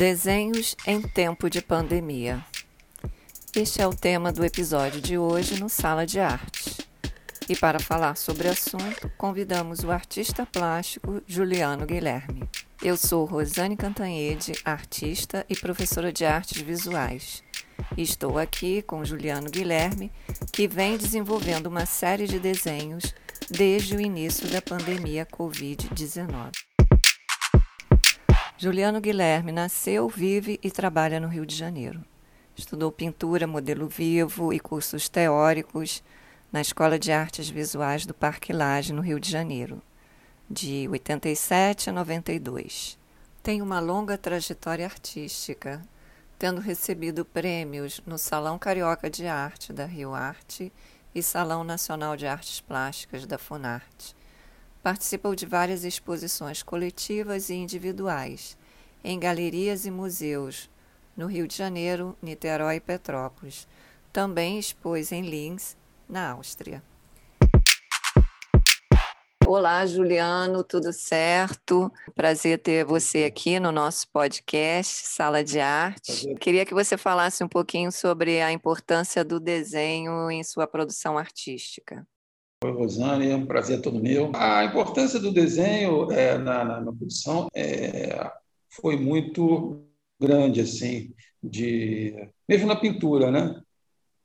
Desenhos em tempo de pandemia. Este é o tema do episódio de hoje no Sala de Arte. E para falar sobre o assunto, convidamos o artista plástico Juliano Guilherme. Eu sou Rosane Cantanhede, artista e professora de artes visuais. Estou aqui com Juliano Guilherme, que vem desenvolvendo uma série de desenhos desde o início da pandemia Covid-19. Juliano Guilherme nasceu, vive e trabalha no Rio de Janeiro. Estudou pintura, modelo vivo e cursos teóricos na Escola de Artes Visuais do Parque Lage, no Rio de Janeiro, de 87 a 92. Tem uma longa trajetória artística, tendo recebido prêmios no Salão Carioca de Arte da Rio Arte e Salão Nacional de Artes Plásticas da Funarte Participou de várias exposições coletivas e individuais em galerias e museus no Rio de Janeiro, Niterói e Petrópolis. Também expôs em Linz, na Áustria. Olá, Juliano, tudo certo? Prazer ter você aqui no nosso podcast Sala de Arte. Prazer. Queria que você falasse um pouquinho sobre a importância do desenho em sua produção artística. Oi, Rosane, é um prazer todo meu. A importância do desenho é, na, na, na, produção é, foi muito grande, assim, de, mesmo na pintura, né?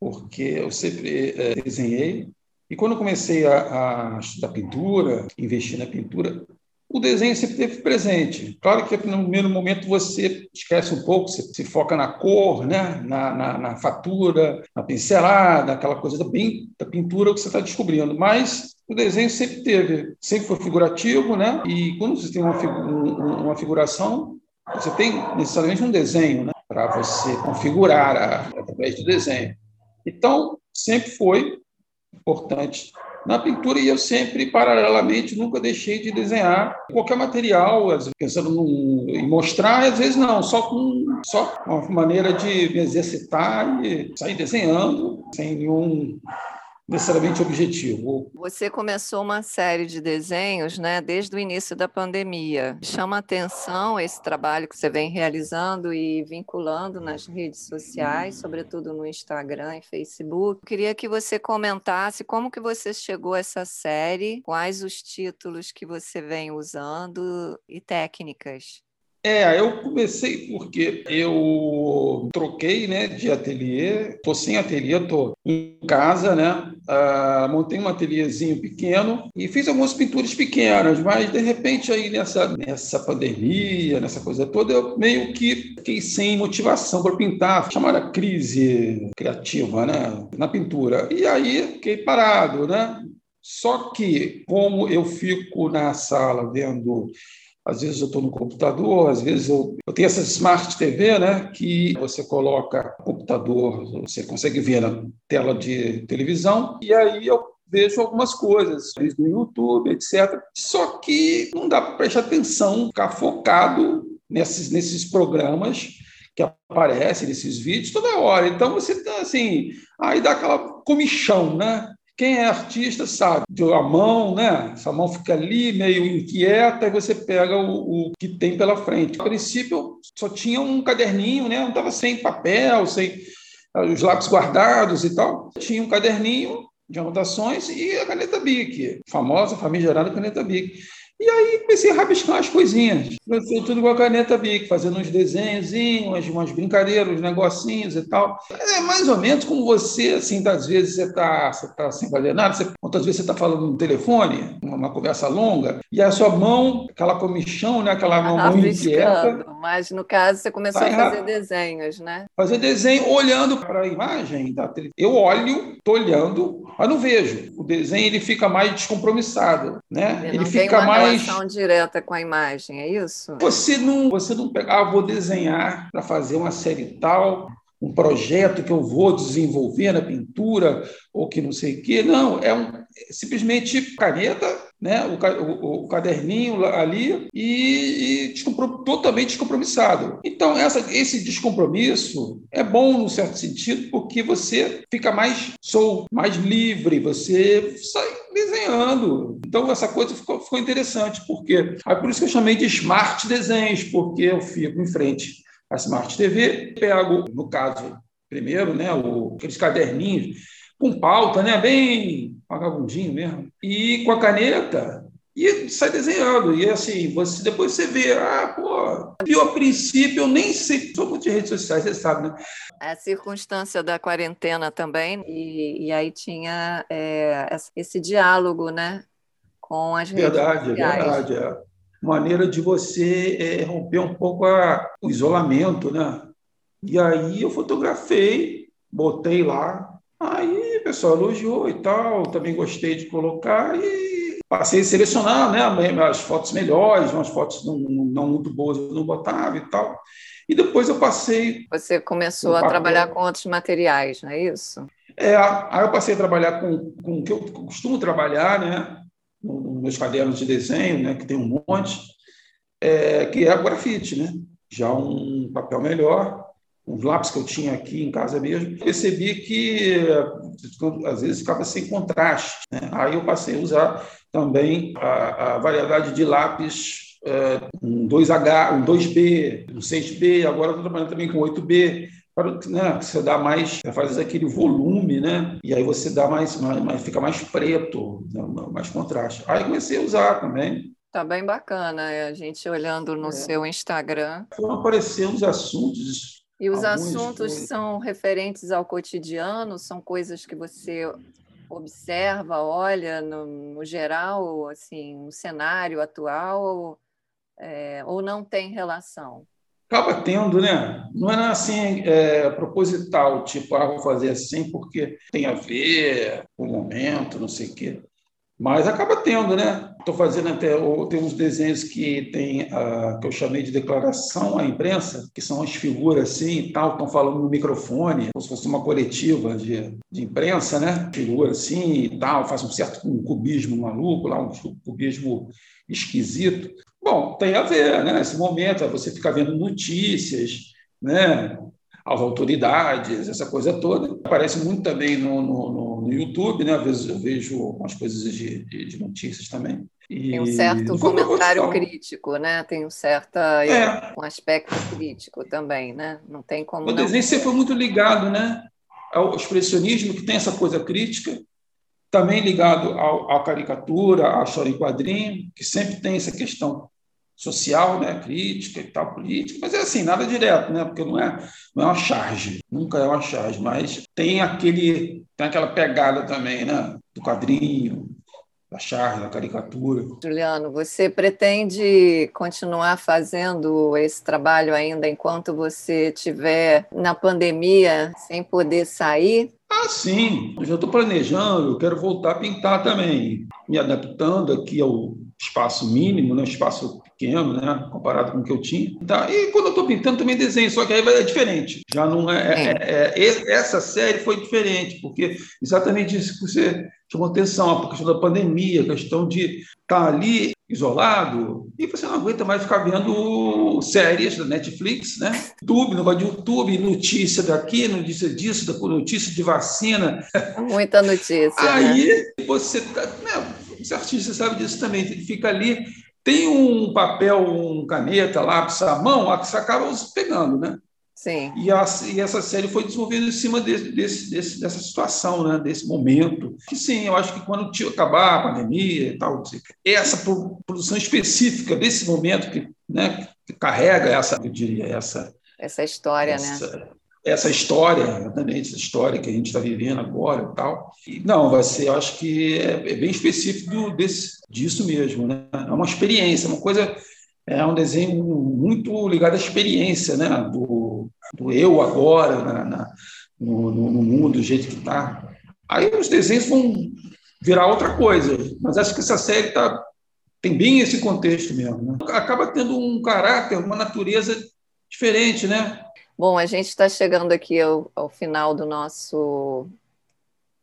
Porque eu sempre é, desenhei, e quando comecei a, a estudar pintura, investir na pintura, o desenho sempre teve presente. Claro que no primeiro momento você esquece um pouco, você se foca na cor, né? na, na, na fatura, na pincelada, aquela coisa da, pintura que você está descobrindo. Mas o desenho sempre teve, sempre foi figurativo, né? e quando você tem uma, uma figuração, você tem necessariamente um desenho né? para você configurar a, através do desenho. Então, sempre foi importante na pintura e eu sempre, paralelamente, nunca deixei de desenhar qualquer material, pensando num, em mostrar, às vezes não, só com só uma maneira de me exercitar e sair desenhando sem nenhum necessariamente objetivo. Você começou uma série de desenhos, né, desde o início da pandemia. Chama atenção esse trabalho que você vem realizando e vinculando nas redes sociais, sobretudo no Instagram e Facebook. Queria que você comentasse como que você chegou a essa série, quais os títulos que você vem usando e técnicas. É, eu comecei porque eu troquei né, de ateliê, estou sem ateliê, estou em casa, né? Ah, montei um ateliêzinho pequeno e fiz algumas pinturas pequenas, mas de repente aí nessa, nessa pandemia, nessa coisa toda, eu meio que fiquei sem motivação para pintar, chamada crise criativa né, na pintura. E aí fiquei parado, né? Só que, como eu fico na sala vendo às vezes eu estou no computador, às vezes eu, eu tenho essa Smart TV, né, que você coloca o computador, você consegue ver na tela de televisão, e aí eu vejo algumas coisas no YouTube, etc. Só que não dá para prestar atenção, ficar focado nesses, nesses programas que aparecem nesses vídeos toda hora. Então você tá assim, aí dá aquela comichão, né? Quem é artista sabe, a mão, né? Essa mão fica ali meio inquieta e você pega o, o que tem pela frente. A princípio, só tinha um caderninho, né? Não estava sem papel, sem ah, os lápis guardados e tal. Tinha um caderninho de anotações e a caneta Bic, famosa, famigerada caneta Bic. E aí comecei a rabiscar as coisinhas. Comecei tudo com a caneta Bic, fazendo uns desenhozinhos, umas, brincadeiras, uns negocinhos e tal. É mais ou menos como você, assim, às vezes você está você tá sem fazer nada, você, muitas vezes você está falando no telefone, uma, conversa longa, e a sua mão, aquela comichão, né, aquela mão muito inquieta. Mas no caso você começou a fazer desenhos, né? Fazer desenho olhando para a imagem. Da Eu olho, estou olhando, mas não vejo. O desenho ele fica mais descompromissado, né? Ele, ele fica mais relação direta com a imagem, é isso? Você não, você não pega, ah, vou desenhar para fazer uma série tal, um projeto que eu vou desenvolver na pintura ou que não sei o quê. Não, é, um, é simplesmente caneta, né, o, o, o caderninho ali e, e totalmente descompromissado. Então, essa, esse descompromisso é bom, num certo sentido, porque você fica mais solto, mais livre, você sai desenhando. Então, essa coisa ficou, ficou interessante, porque é por isso que eu chamei de smart desenhos, porque eu fico em frente a Smart TV, pego, no caso, primeiro, né, o, aqueles caderninhos com pauta, né, bem vagabundinho mesmo, e com a caneta, e sai desenhando. E assim, você, depois você vê, ah, pô, eu a princípio eu nem sei, sou muito de redes sociais, você sabe, né? A circunstância da quarentena também, e, e aí tinha é, esse diálogo, né, com as redes verdade, sociais. Verdade, verdade. É. Maneira de você é, romper um pouco a, o isolamento, né? E aí eu fotografei, botei lá, aí o pessoal elogiou e tal, também gostei de colocar e passei a selecionar né, as fotos melhores, umas fotos não, não muito boas eu não botava e tal. E depois eu passei. Você começou a trabalhar com outros materiais, não é isso? É, aí eu passei a trabalhar com, com o que eu costumo trabalhar, né? Nos meus cadernos de desenho, né? Que tem um monte, é, que é o grafite, né? Já um papel melhor, uns lápis que eu tinha aqui em casa mesmo, percebi que às vezes ficava sem contraste. Né? Aí eu passei a usar também a, a variedade de lápis é, um 2H, um 2B, um 6B, agora estou trabalhando também com 8B, para né, você dá mais, faz aquele volume, né? E aí você dá mais, mais, mais fica mais preto, né, mais contraste. Aí comecei a usar também. Tá bem bacana, é, a gente olhando no é. seu Instagram. Foram aparecendo os assuntos. E os assuntos foi... são referentes ao cotidiano, são coisas que você observa, olha no, no geral, assim, no cenário atual, ou, é, ou não tem relação? Acaba tendo, né? Não é assim é, proposital, tipo, ah, vou fazer assim porque tem a ver com o momento, não sei o quê. Mas acaba tendo, né? Estou fazendo até tem uns desenhos que tem uh, que eu chamei de declaração à imprensa, que são as figuras assim e tal, estão falando no microfone, como se fosse uma coletiva de, de imprensa, né? Figura assim e tal, faz um certo um cubismo maluco, lá um cubismo esquisito. Bom, tem a ver, né? Nesse momento, você fica vendo notícias, né? As autoridades, essa coisa toda. Aparece muito também no, no no YouTube, né? Às vezes eu vejo algumas coisas de, de, de notícias também. E tem um certo comentário crítico, né? Tem um certo é. um aspecto crítico também, né? Não tem como. O não... desenho sempre foi muito ligado, né? Ao expressionismo, que tem essa coisa crítica, também ligado ao, à caricatura, à história em quadrinho, que sempre tem essa questão social, né, crítica e tal, política, mas é assim, nada direto, né, porque não é, não é uma charge, nunca é uma charge, mas tem aquele, tem aquela pegada também, né, do quadrinho, da charge, da caricatura. Juliano, você pretende continuar fazendo esse trabalho ainda enquanto você estiver na pandemia, sem poder sair? Ah, sim, eu já estou planejando, eu quero voltar a pintar também, me adaptando aqui ao espaço mínimo, né, espaço pequeno, né, comparado com o que eu tinha. Tá? E quando eu estou pintando também desenho, só que aí é diferente. Já não é, é, é, é, essa série foi diferente, porque exatamente isso que você chamou atenção, a questão da pandemia, a questão de estar tá ali isolado e você não aguenta mais ficar vendo séries da Netflix, né? YouTube, negócio de YouTube, notícia daqui, notícia disso, notícia de vacina. Muita notícia. Aí né? você tá, né, os artistas sabem disso também, ele fica ali tem um papel, um caneta, lápis à mão, você acaba pegando, né? Sim. E, a, e, essa série foi desenvolvida em cima desse, desse, desse, dessa situação, né? desse momento. Que sim, eu acho que quando acabar a pandemia e tal, essa produção específica desse momento que, né, que carrega essa, eu diria, essa. Essa história, né? essa, né? Essa história, exatamente, essa história que a gente está vivendo agora e tal. E, não, vai ser, eu acho que é, é bem específico do, desse, disso mesmo, né? É uma experiência, uma coisa, é um desenho muito ligado à experiência, né? Do, do eu agora, na, na no, no, mundo, do jeito que está. Aí os desenhos vão virar outra coisa, mas acho que essa série tá, tem bem esse contexto mesmo. Né? Acaba tendo um caráter, uma natureza diferente, né? Bom, a gente está chegando aqui ao, ao, final do nosso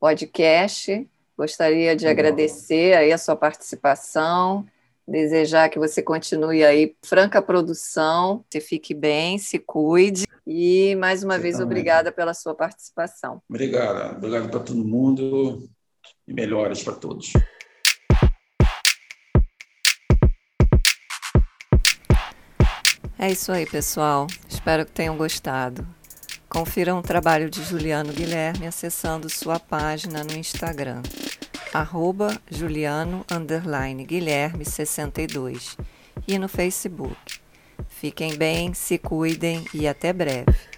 podcast. Gostaria de Legal. agradecer aí a sua participação, desejar que você continue aí franca produção, você fique bem, se cuide e mais uma você vez também. obrigada pela sua participação. Obrigado, obrigado para todo mundo e melhoras para todos. É isso aí, pessoal. Espero que tenham gostado. Confiram o trabalho de Juliano Guilherme acessando sua página no Instagram, arroba Juliano Guilherme 62 e no Facebook. Fiquem bem, se cuidem e até breve.